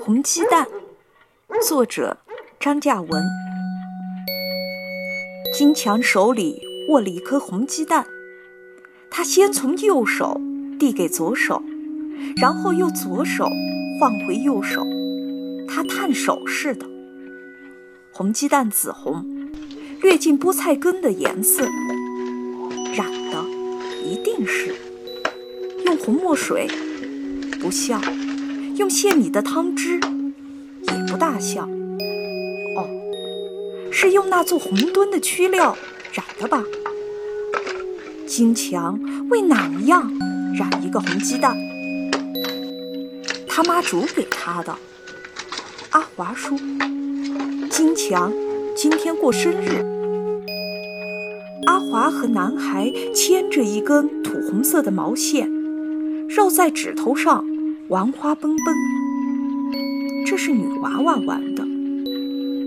红鸡蛋，作者张嘉文。金强手里握了一颗红鸡蛋，他先从右手递给左手，然后又左手换回右手，他探手似的。红鸡蛋紫红，略近菠菜根的颜色，染的一定是用红墨水，不像。用馅米的汤汁也不大像，哦，是用那做红墩的曲料染的吧？金强为哪一样染一个红鸡蛋？他妈煮给他的。阿华说：“金强今天过生日。”阿华和男孩牵着一根土红色的毛线，绕在指头上。玩花奔奔，这是女娃娃玩的。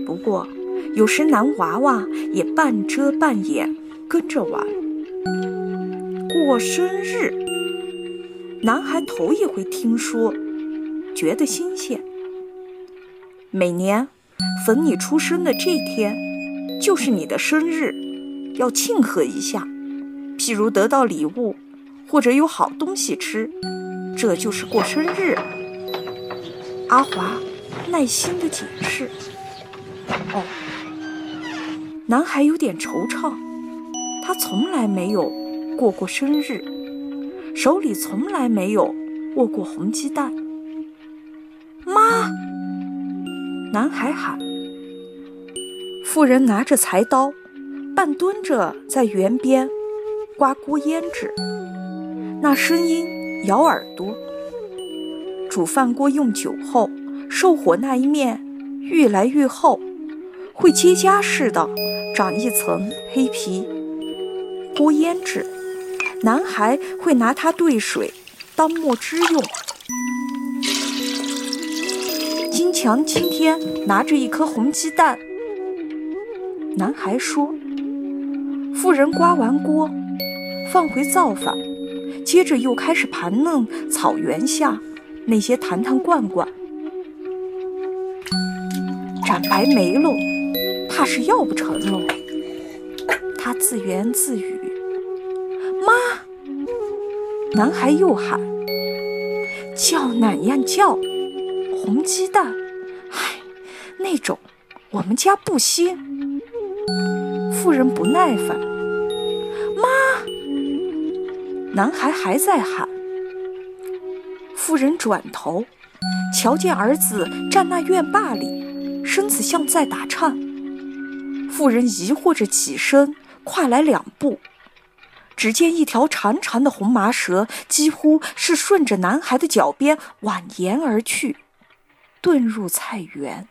不过，有时男娃娃也半遮半掩跟着玩。过生日，男孩头一回听说，觉得新鲜。每年逢你出生的这天，就是你的生日，要庆贺一下，譬如得到礼物，或者有好东西吃。这就是过生日，阿华耐心地解释。哦，男孩有点惆怅，他从来没有过过生日，手里从来没有握过红鸡蛋。妈！男孩喊。妇人拿着柴刀，半蹲着在园边刮锅胭脂，那声音。咬耳朵，煮饭锅用久后，受火那一面越来越厚，会结痂似的长一层黑皮。锅胭脂，男孩会拿它兑水当墨汁用。金强今天拿着一颗红鸡蛋，男孩说：“妇人刮完锅，放回灶房。”接着又开始盘弄草原下那些坛坛罐罐，展白没喽，怕是要不成喽。他自言自语：“妈！”男孩又喊：“叫哪样叫？红鸡蛋？唉，那种我们家不兴。”妇人不耐烦：“！”男孩还在喊。妇人转头，瞧见儿子站那院坝里，身子像在打颤。妇人疑惑着起身，跨来两步，只见一条长长的红麻蛇，几乎是顺着男孩的脚边蜿蜒而去，遁入菜园。